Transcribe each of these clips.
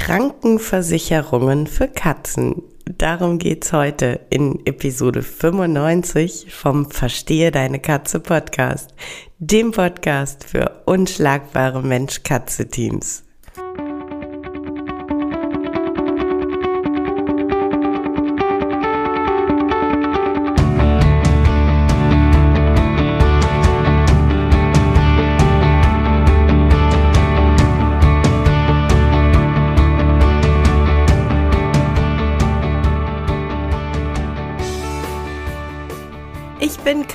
Krankenversicherungen für Katzen. Darum geht's heute in Episode 95 vom Verstehe deine Katze Podcast, dem Podcast für unschlagbare Mensch-Katze-Teams.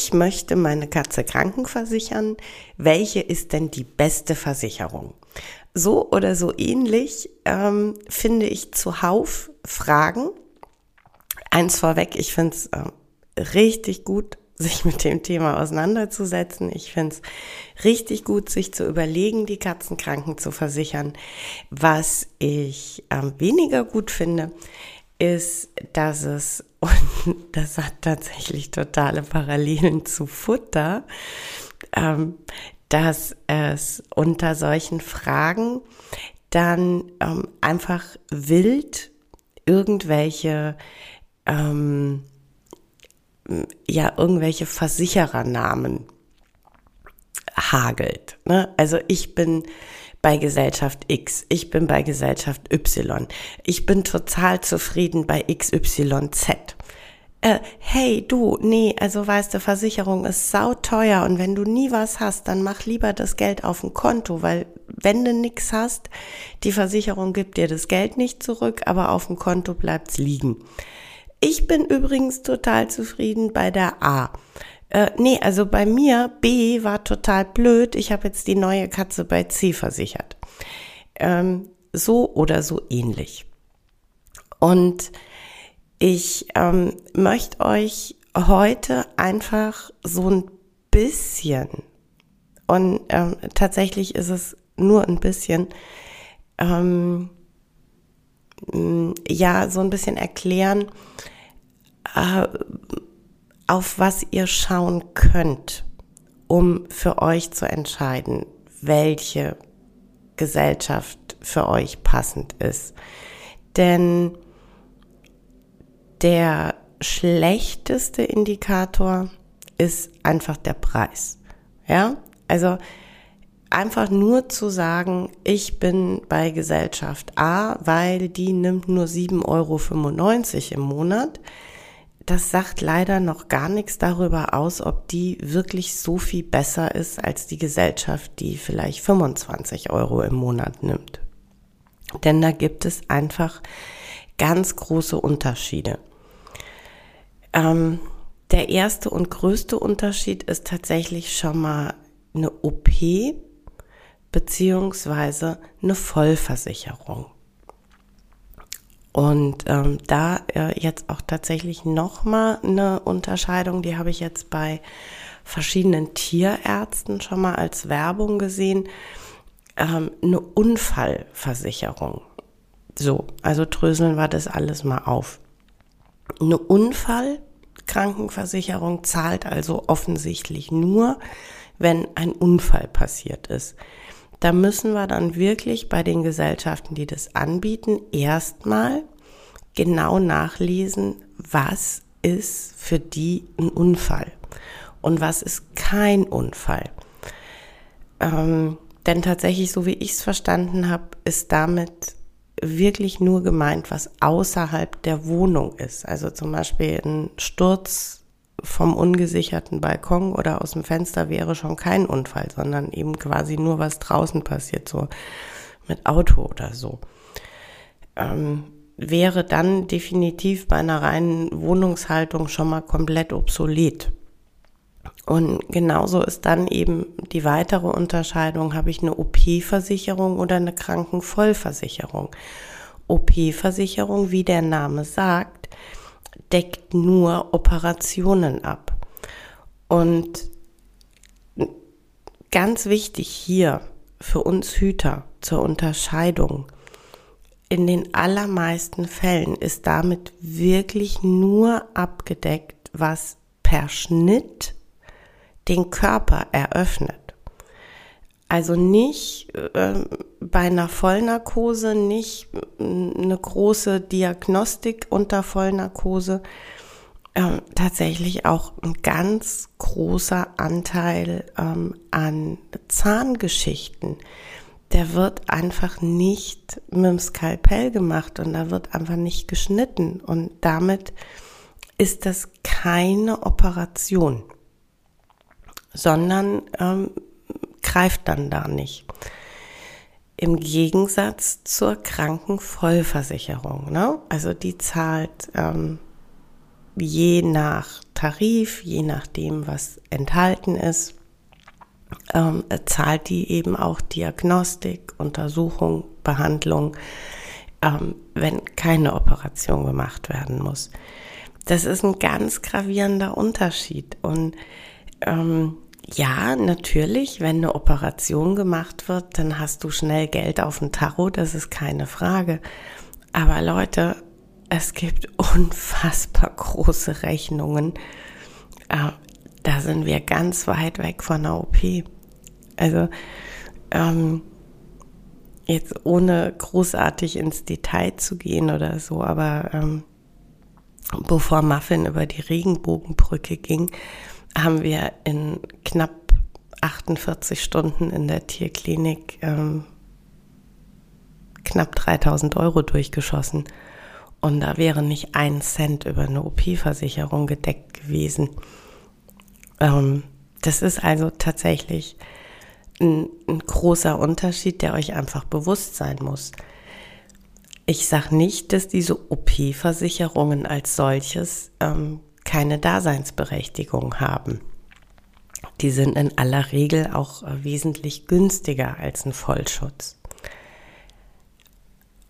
Ich möchte meine Katze krankenversichern. Welche ist denn die beste Versicherung? So oder so ähnlich ähm, finde ich zuhauf Fragen. Eins vorweg, ich finde es äh, richtig gut, sich mit dem Thema auseinanderzusetzen. Ich finde es richtig gut, sich zu überlegen, die Katzenkranken zu versichern. Was ich äh, weniger gut finde, ist, dass es, und das hat tatsächlich totale Parallelen zu Futter, ähm, dass es unter solchen Fragen dann ähm, einfach wild irgendwelche ähm, ja irgendwelche Versicherernamen hagelt. Ne? Also ich bin bei Gesellschaft X, ich bin bei Gesellschaft Y, ich bin total zufrieden bei XYZ. Äh, hey, du, nee, also weißt du, Versicherung ist sauteuer und wenn du nie was hast, dann mach lieber das Geld auf ein Konto, weil wenn du nix hast, die Versicherung gibt dir das Geld nicht zurück, aber auf dem Konto bleibt's liegen. Ich bin übrigens total zufrieden bei der A. Äh, nee, also bei mir, B war total blöd. Ich habe jetzt die neue Katze bei C versichert. Ähm, so oder so ähnlich. Und ich ähm, möchte euch heute einfach so ein bisschen, und ähm, tatsächlich ist es nur ein bisschen, ähm, ja, so ein bisschen erklären, äh, auf was ihr schauen könnt, um für euch zu entscheiden, welche Gesellschaft für euch passend ist. Denn der schlechteste Indikator ist einfach der Preis. Ja, also einfach nur zu sagen, ich bin bei Gesellschaft A, weil die nimmt nur 7,95 Euro im Monat, das sagt leider noch gar nichts darüber aus, ob die wirklich so viel besser ist als die Gesellschaft, die vielleicht 25 Euro im Monat nimmt. Denn da gibt es einfach ganz große Unterschiede. Ähm, der erste und größte Unterschied ist tatsächlich schon mal eine OP beziehungsweise eine Vollversicherung. Und ähm, da äh, jetzt auch tatsächlich nochmal eine Unterscheidung, die habe ich jetzt bei verschiedenen Tierärzten schon mal als Werbung gesehen, ähm, eine Unfallversicherung. So, also dröseln wir das alles mal auf. Eine Unfallkrankenversicherung zahlt also offensichtlich nur, wenn ein Unfall passiert ist da müssen wir dann wirklich bei den Gesellschaften, die das anbieten, erstmal genau nachlesen, was ist für die ein Unfall und was ist kein Unfall. Ähm, denn tatsächlich, so wie ich es verstanden habe, ist damit wirklich nur gemeint, was außerhalb der Wohnung ist. Also zum Beispiel ein Sturz vom ungesicherten Balkon oder aus dem Fenster wäre schon kein Unfall, sondern eben quasi nur was draußen passiert, so mit Auto oder so. Ähm, wäre dann definitiv bei einer reinen Wohnungshaltung schon mal komplett obsolet. Und genauso ist dann eben die weitere Unterscheidung, habe ich eine OP-Versicherung oder eine Krankenvollversicherung. OP-Versicherung, wie der Name sagt, deckt nur Operationen ab. Und ganz wichtig hier für uns Hüter zur Unterscheidung. In den allermeisten Fällen ist damit wirklich nur abgedeckt, was per Schnitt den Körper eröffnet. Also nicht äh, bei einer Vollnarkose, nicht äh, eine große Diagnostik unter Vollnarkose, äh, tatsächlich auch ein ganz großer Anteil ähm, an Zahngeschichten. Der wird einfach nicht mit dem Skalpell gemacht und da wird einfach nicht geschnitten und damit ist das keine Operation, sondern ähm, greift dann da nicht. Im Gegensatz zur Krankenvollversicherung. Ne? Also die zahlt ähm, je nach Tarif, je nachdem, was enthalten ist, ähm, zahlt die eben auch Diagnostik, Untersuchung, Behandlung, ähm, wenn keine Operation gemacht werden muss. Das ist ein ganz gravierender Unterschied. Und ähm, ja, natürlich, wenn eine Operation gemacht wird, dann hast du schnell Geld auf dem Tarot, das ist keine Frage. Aber Leute, es gibt unfassbar große Rechnungen. Äh, da sind wir ganz weit weg von der OP. Also ähm, jetzt ohne großartig ins Detail zu gehen oder so, aber ähm, bevor Muffin über die Regenbogenbrücke ging, haben wir in knapp 48 Stunden in der Tierklinik ähm, knapp 3000 Euro durchgeschossen. Und da wäre nicht ein Cent über eine OP-Versicherung gedeckt gewesen. Ähm, das ist also tatsächlich ein, ein, großer Unterschied, der euch einfach bewusst sein muss. Ich sage nicht, dass diese OP-Versicherungen als solches ähm, keine Daseinsberechtigung haben. Die sind in aller Regel auch äh, wesentlich günstiger als ein Vollschutz.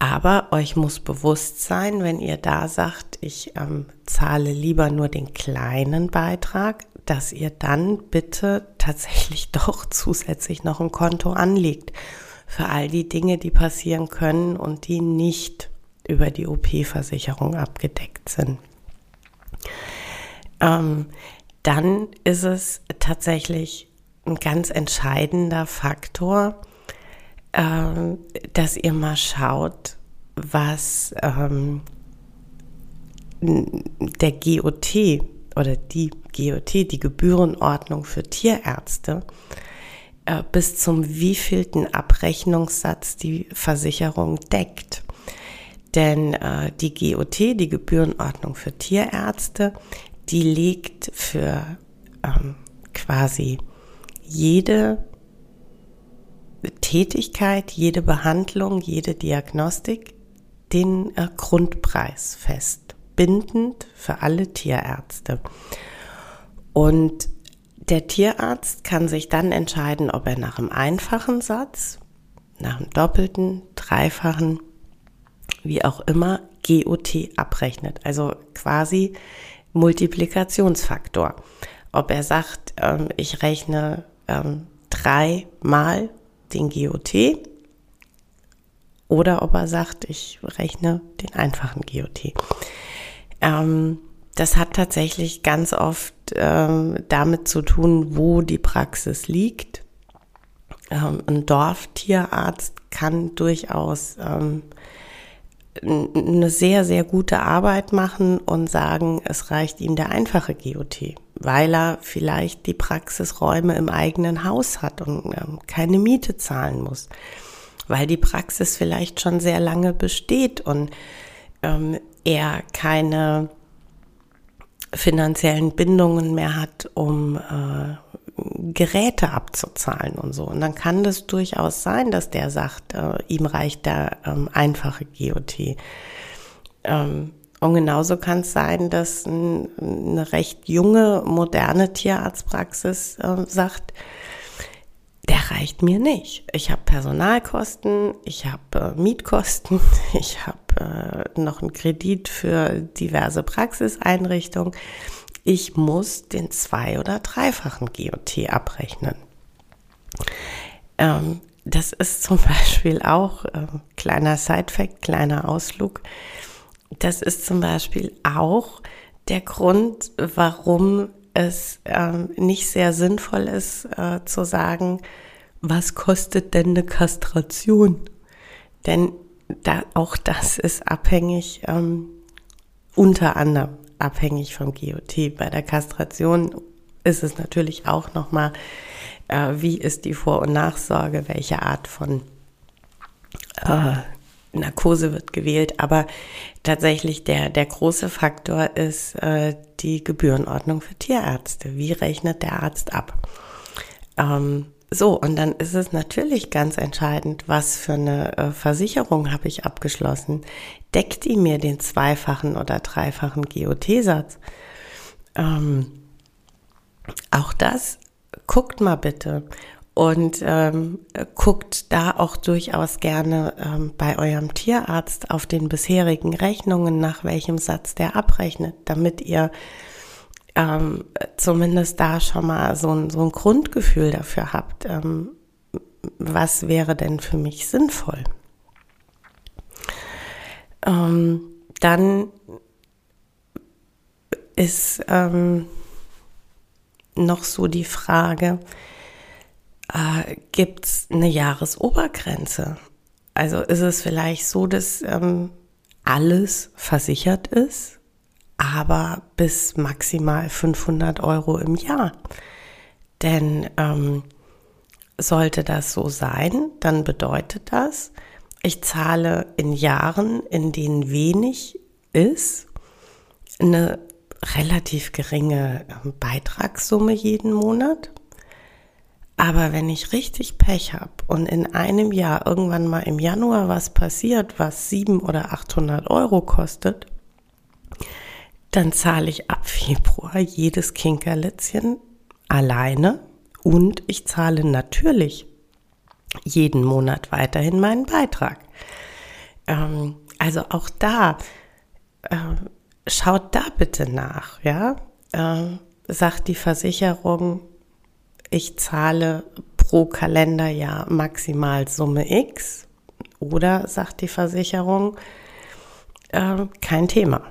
Aber euch muss bewusst sein, wenn ihr da sagt, ich ähm, zahle lieber nur den kleinen Beitrag, dass ihr dann bitte tatsächlich doch zusätzlich noch ein Konto anlegt für all die Dinge, die passieren können und die nicht über die OP-Versicherung abgedeckt sind. Ähm, dann ist es tatsächlich ein ganz entscheidender Faktor, ähm, dass ihr mal schaut, was ähm, der GOT oder die GOT, die Gebührenordnung für Tierärzte, äh, bis zum wievielten Abrechnungssatz die Versicherung deckt. Denn äh, die GOT, die Gebührenordnung für Tierärzte, die legt für ähm, quasi jede Tätigkeit, jede Behandlung, jede Diagnostik den äh, Grundpreis fest, bindend für alle Tierärzte. Und der Tierarzt kann sich dann entscheiden, ob er nach einem einfachen Satz, nach einem doppelten, dreifachen, wie auch immer, GOT abrechnet. Also quasi Multiplikationsfaktor. Ob er sagt, ähm, ich rechne ähm, dreimal den GOT oder ob er sagt, ich rechne den einfachen GOT. Ähm, das hat tatsächlich ganz oft ähm, damit zu tun, wo die Praxis liegt. Ähm, ein Dorftierarzt kann durchaus ähm, eine sehr, sehr gute Arbeit machen und sagen, es reicht ihm der einfache GOT, weil er vielleicht die Praxisräume im eigenen Haus hat und ähm, keine Miete zahlen muss, weil die Praxis vielleicht schon sehr lange besteht und ähm, er keine finanziellen Bindungen mehr hat, um äh, Geräte abzuzahlen und so. Und dann kann das durchaus sein, dass der sagt, äh, ihm reicht der ähm, einfache GOT. Ähm, Und genauso kann es sein, dass ein, eine recht junge, moderne Tierarztpraxis äh, sagt, der reicht mir nicht. Ich habe Personalkosten, ich habe äh, Mietkosten, ich habe äh, noch einen Kredit für diverse Praxiseinrichtungen. Ich muss den zwei- oder dreifachen GOT abrechnen. Ähm, das ist zum Beispiel auch äh, kleiner Side-Fact, kleiner Ausflug. Das ist zum Beispiel auch der Grund, warum es äh, nicht sehr sinnvoll ist äh, zu sagen, was kostet denn eine Kastration? Denn da, auch das ist abhängig, ähm, unter anderem abhängig vom GOT. Bei der Kastration ist es natürlich auch nochmal, äh, wie ist die Vor- und Nachsorge, welche Art von äh, Narkose wird gewählt. Aber tatsächlich der, der große Faktor ist äh, die Gebührenordnung für Tierärzte. Wie rechnet der Arzt ab? Ähm, so, und dann ist es natürlich ganz entscheidend, was für eine äh, Versicherung habe ich abgeschlossen. Deckt die mir den zweifachen oder dreifachen GOT-Satz? Ähm, auch das guckt mal bitte und ähm, guckt da auch durchaus gerne ähm, bei eurem Tierarzt auf den bisherigen Rechnungen, nach welchem Satz der abrechnet, damit ihr ähm, zumindest da schon mal so ein, so ein Grundgefühl dafür habt, ähm, was wäre denn für mich sinnvoll. Ähm, dann ist ähm, noch so die Frage, äh, gibt es eine Jahresobergrenze? Also ist es vielleicht so, dass ähm, alles versichert ist, aber bis maximal 500 Euro im Jahr. Denn ähm, sollte das so sein, dann bedeutet das, ich zahle in Jahren, in denen wenig ist, eine relativ geringe ähm, Beitragssumme jeden Monat. Aber wenn ich richtig Pech habe und in einem Jahr irgendwann mal im Januar was passiert, was 700 oder 800 Euro kostet, dann zahle ich ab Februar jedes Kinkerlitzchen alleine und ich zahle natürlich jeden Monat weiterhin meinen Beitrag. Ähm, also auch da, äh, schaut da bitte nach, ja. Äh, sagt die Versicherung, ich zahle pro Kalenderjahr maximal Summe X oder sagt die Versicherung, äh, kein Thema.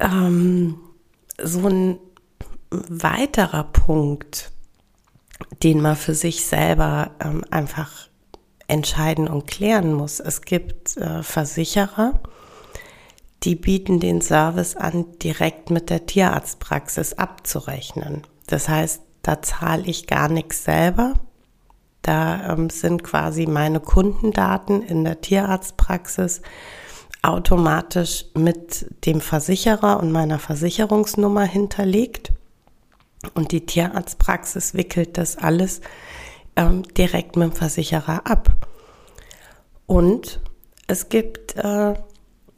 Ähm, so ein weiterer Punkt, den man für sich selber ähm, einfach entscheiden und klären muss. Es gibt äh, Versicherer, die bieten den Service an, direkt mit der Tierarztpraxis abzurechnen. Das heißt, da zahle ich gar nichts selber. Da ähm, sind quasi meine Kundendaten in der Tierarztpraxis automatisch mit dem Versicherer und meiner Versicherungsnummer hinterlegt. Und die Tierarztpraxis wickelt das alles ähm, direkt mit dem Versicherer ab. Und es gibt äh,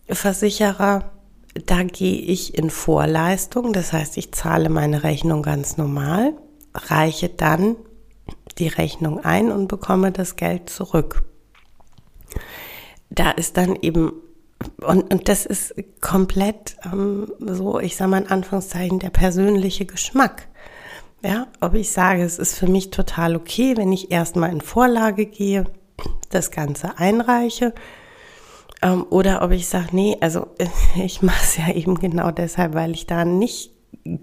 Versicherer, da gehe ich in Vorleistung, das heißt, ich zahle meine Rechnung ganz normal, reiche dann die Rechnung ein und bekomme das Geld zurück. Da ist dann eben und, und das ist komplett ähm, so, ich sage mal in Anführungszeichen, der persönliche Geschmack. Ja, ob ich sage, es ist für mich total okay, wenn ich erstmal in Vorlage gehe, das Ganze einreiche, ähm, oder ob ich sage, nee, also ich mache es ja eben genau deshalb, weil ich da nicht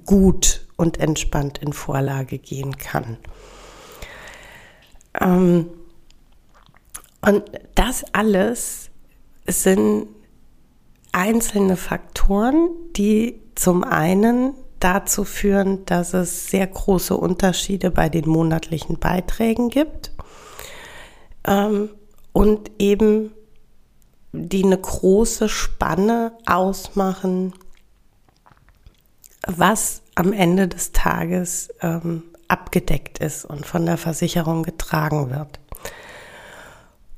gut und entspannt in Vorlage gehen kann. Ähm, und das alles sind einzelne Faktoren, die zum einen dazu führen, dass es sehr große Unterschiede bei den monatlichen Beiträgen gibt ähm, und eben die eine große Spanne ausmachen, was am Ende des Tages ähm, abgedeckt ist und von der Versicherung getragen wird.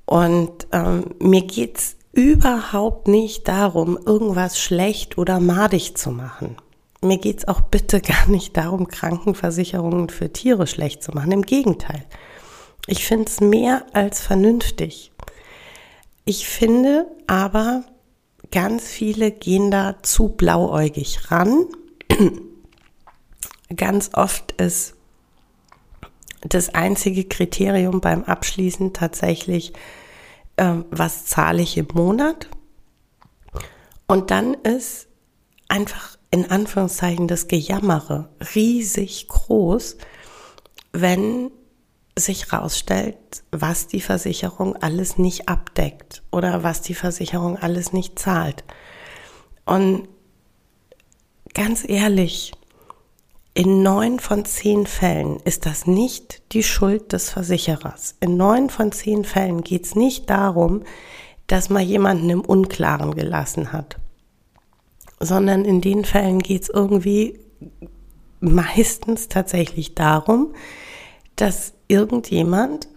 Und ähm, mir geht's überhaupt nicht darum, irgendwas schlecht oder madig zu machen. Mir geht's auch bitte gar nicht darum, Krankenversicherungen für Tiere schlecht zu machen. Im Gegenteil. Ich finde es mehr als vernünftig. Ich finde aber, ganz viele gehen da zu blauäugig ran. ganz oft ist das einzige Kriterium beim Abschließen tatsächlich, äh, was zahle ich im Monat. Und dann ist einfach in Anführungszeichen das Gejammere riesig groß, wenn sich rausstellt, was die Versicherung alles nicht abdeckt oder was die Versicherung alles nicht zahlt. Und ganz ehrlich, in neun von zehn Fällen ist das nicht die Schuld des Versicherers. In neun von zehn Fällen geht es nicht darum, dass man jemanden im Unklaren gelassen hat, sondern in den Fällen geht es irgendwie meistens tatsächlich darum, dass irgendjemand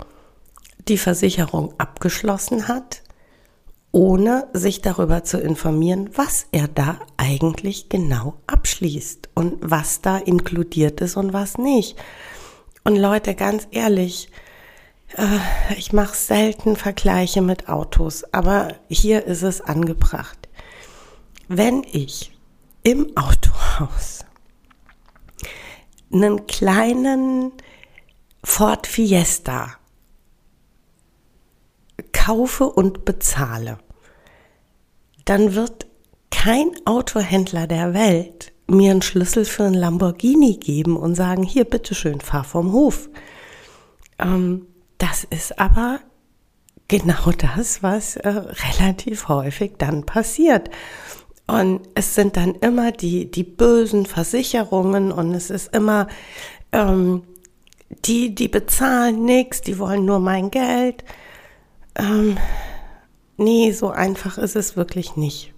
die Versicherung abgeschlossen hat, ohne sich darüber zu informieren, was er da eigentlich genau abschließt und was da inkludiert ist und was nicht. Und Leute, ganz ehrlich, äh, ich mache selten Vergleiche mit Autos, aber hier ist es angebracht. Wenn ich im Autohaus einen kleinen Ford Fiesta kaufe und bezahle, dann wird kein Autohändler der Welt mir einen Schlüssel für einen Lamborghini geben und sagen, hier, bitteschön, fahr vom Hof. Ähm, das ist aber genau das, was äh, relativ häufig dann passiert. Und es sind dann immer die, die bösen Versicherungen und es ist immer, ähm, die, die bezahlen nichts, die wollen nur mein Geld. Ähm, nee, so einfach ist es wirklich nicht.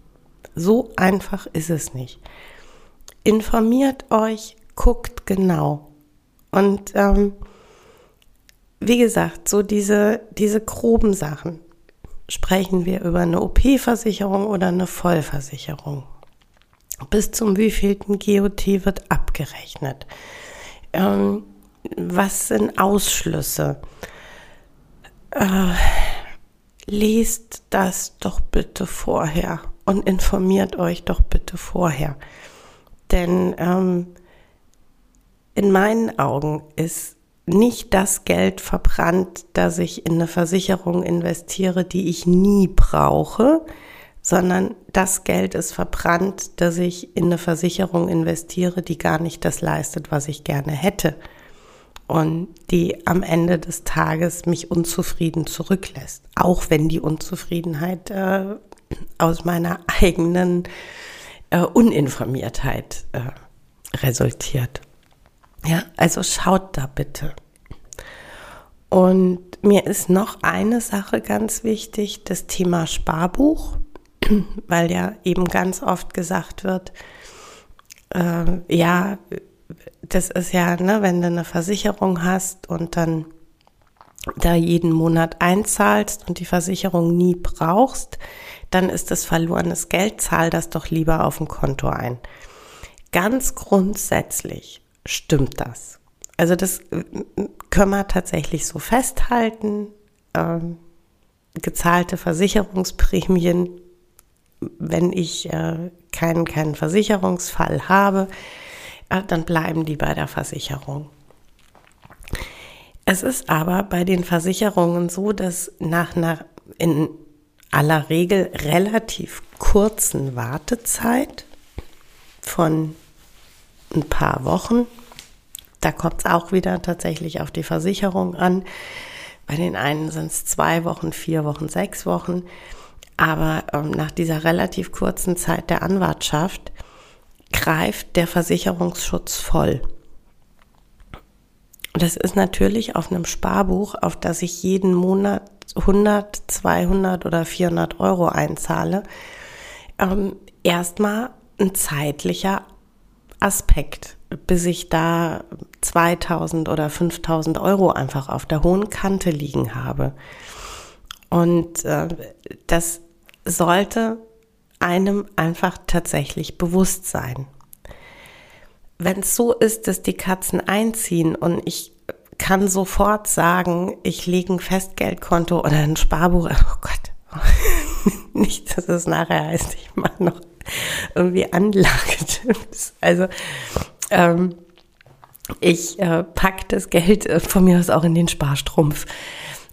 So einfach ist es nicht. Informiert euch, guckt genau. Und ähm, wie gesagt, so diese, diese groben Sachen. Sprechen wir über eine OP-Versicherung oder eine Vollversicherung? Bis zum wievielten GOT wird abgerechnet? Ähm, was sind Ausschlüsse? Äh, lest das doch bitte vorher und informiert euch doch bitte vorher. Denn ähm, in meinen Augen ist nicht das Geld verbrannt, das ich in eine Versicherung investiere, die ich nie brauche, sondern das Geld ist verbrannt, das ich in eine Versicherung investiere, die gar nicht das leistet, was ich gerne hätte und die am Ende des Tages mich unzufrieden zurücklässt, auch wenn die Unzufriedenheit äh, aus meiner eigenen äh, Uninformiertheit äh, resultiert. Ja, also schaut da bitte. Und mir ist noch eine Sache ganz wichtig, das Thema Sparbuch, weil ja eben ganz oft gesagt wird, äh, ja, das ist ja, ne, wenn du eine Versicherung hast und dann da jeden Monat einzahlst und die Versicherung nie brauchst, dann ist das verlorenes Geld, zahl das doch lieber auf ein Konto ein. Ganz grundsätzlich stimmt das. Also das äh, können wir tatsächlich so festhalten. Ähm, gezahlte Versicherungsprämien, wenn ich äh, keinen, keinen Versicherungsfall habe, dann bleiben die bei der Versicherung. Es ist aber bei den Versicherungen so, dass nach einer in aller Regel relativ kurzen Wartezeit von ein paar Wochen, da kommt es auch wieder tatsächlich auf die Versicherung an. Bei den einen sind es zwei Wochen, vier Wochen, sechs Wochen. Aber ähm, nach dieser relativ kurzen Zeit der Anwartschaft greift der Versicherungsschutz voll. Das ist natürlich auf einem Sparbuch, auf das ich jeden Monat 100, 200 oder 400 Euro einzahle, ähm, erstmal ein zeitlicher Aspekt, bis ich da 2000 oder 5000 Euro einfach auf der hohen Kante liegen habe. Und äh, das sollte einem einfach tatsächlich bewusst sein. Wenn es so ist, dass die Katzen einziehen und ich kann sofort sagen, ich lege ein Festgeldkonto oder ein Sparbuch, oh Gott, nicht, dass es nachher heißt, ich mache noch irgendwie Anlagetipps. Also ähm, ich äh, pack das Geld äh, von mir aus auch in den Sparstrumpf.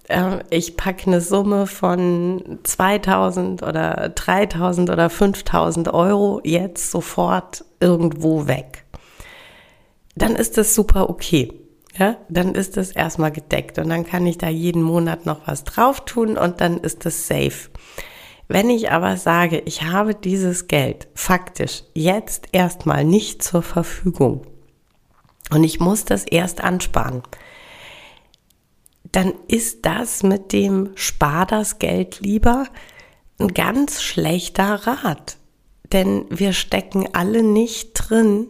Äh, ich packe eine Summe von 2000 oder 3000 oder 5000 Euro jetzt sofort irgendwo weg. Dann ist das super okay. Ja, dann ist das erstmal gedeckt und dann kann ich da jeden Monat noch was drauf tun und dann ist das safe. Wenn ich aber sage, ich habe dieses Geld faktisch jetzt erstmal nicht zur Verfügung und ich muss das erst ansparen, dann ist das mit dem Spar das Geld lieber ein ganz schlechter Rat. Denn wir stecken alle nicht drin,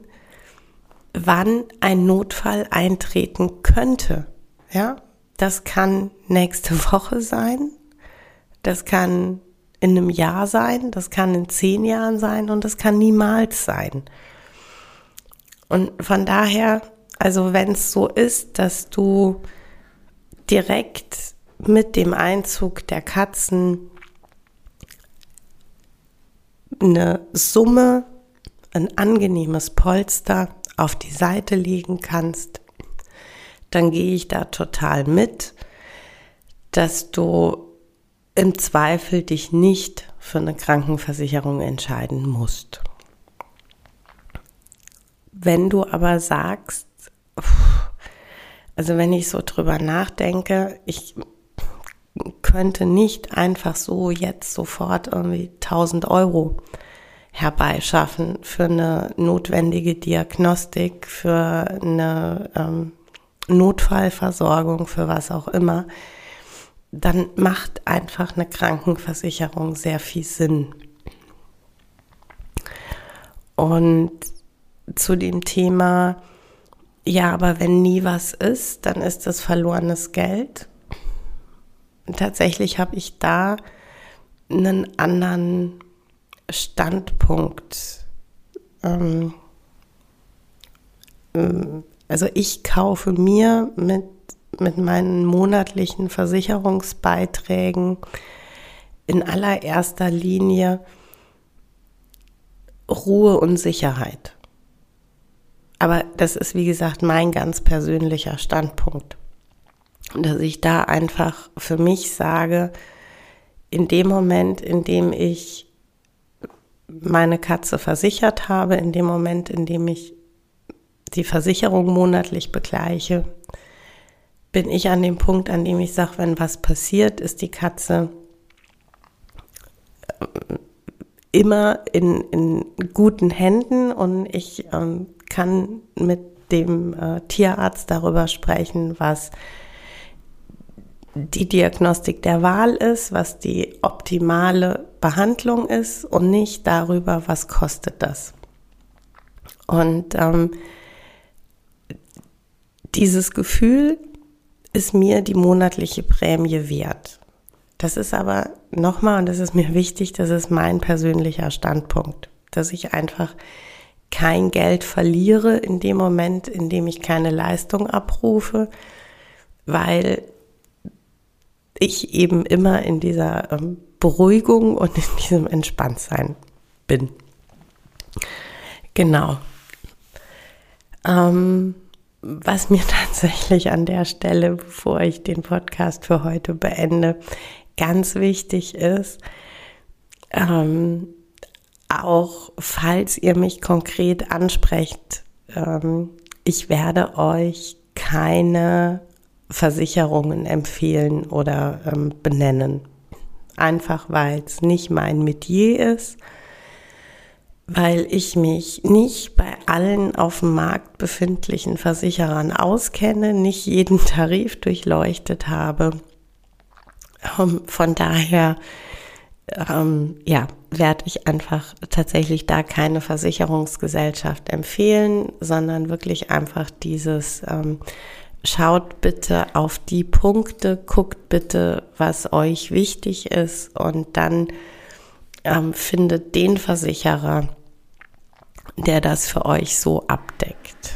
wann ein Notfall eintreten könnte. Ja, das kann nächste Woche sein. Das kann in einem Jahr sein. Das kann in zehn Jahren sein und das kann niemals sein. Und von daher, also wenn es so ist, dass du direkt mit dem Einzug der Katzen eine Summe, ein angenehmes Polster auf die Seite legen kannst, dann gehe ich da total mit, dass du im Zweifel dich nicht für eine Krankenversicherung entscheiden musst. Wenn du aber sagst, also wenn ich so drüber nachdenke, ich könnte nicht einfach so jetzt sofort irgendwie 1000 Euro herbeischaffen für eine notwendige Diagnostik, für eine ähm, Notfallversorgung, für was auch immer, dann macht einfach eine Krankenversicherung sehr viel Sinn. Und zu dem Thema, ja, aber wenn nie was ist, dann ist das verlorenes Geld. Tatsächlich habe ich da einen anderen Standpunkt. Ähm, ähm, also ich kaufe mir mit, mit meinen monatlichen Versicherungsbeiträgen in allererster Linie Ruhe und Sicherheit. Aber das ist, wie gesagt, mein ganz persönlicher Standpunkt. Dass ich da einfach für mich sage, in dem Moment, in dem ich meine Katze versichert habe, in dem Moment, in dem ich die Versicherung monatlich begleiche, bin ich an dem Punkt, an dem ich sage, wenn was passiert, ist die Katze äh, immer in, in guten Händen und ich ähm, kann mit dem äh, Tierarzt darüber sprechen, was die Diagnostik der Wahl ist, was die optimale Behandlung ist und nicht darüber, was kostet das. Und ähm, dieses Gefühl ist mir die monatliche Prämie wert. Das ist aber nochmal, und das ist mir wichtig, das ist mein persönlicher Standpunkt, dass ich einfach kein Geld verliere in dem Moment, in dem ich keine Leistung abrufe, weil ich eben immer in dieser ähm, Beruhigung und in diesem Entspanntsein bin. Genau. Ähm, was mir tatsächlich an der Stelle, bevor ich den Podcast für heute beende, ganz wichtig ist, ähm, auch falls ihr mich konkret ansprecht, ähm, ich werde euch keine Versicherungen empfehlen oder ähm, benennen. Einfach weil es nicht mein Metier ist, weil ich mich nicht bei allen auf dem Markt befindlichen Versicherern auskenne, nicht jeden Tarif durchleuchtet habe. Ähm, von daher ähm, ja, werde ich einfach tatsächlich da keine Versicherungsgesellschaft empfehlen, sondern wirklich einfach dieses, ähm, schaut bitte auf die Punkte, guckt bitte, was euch wichtig ist und dann ähm, findet den Versicherer, der das für euch so abdeckt.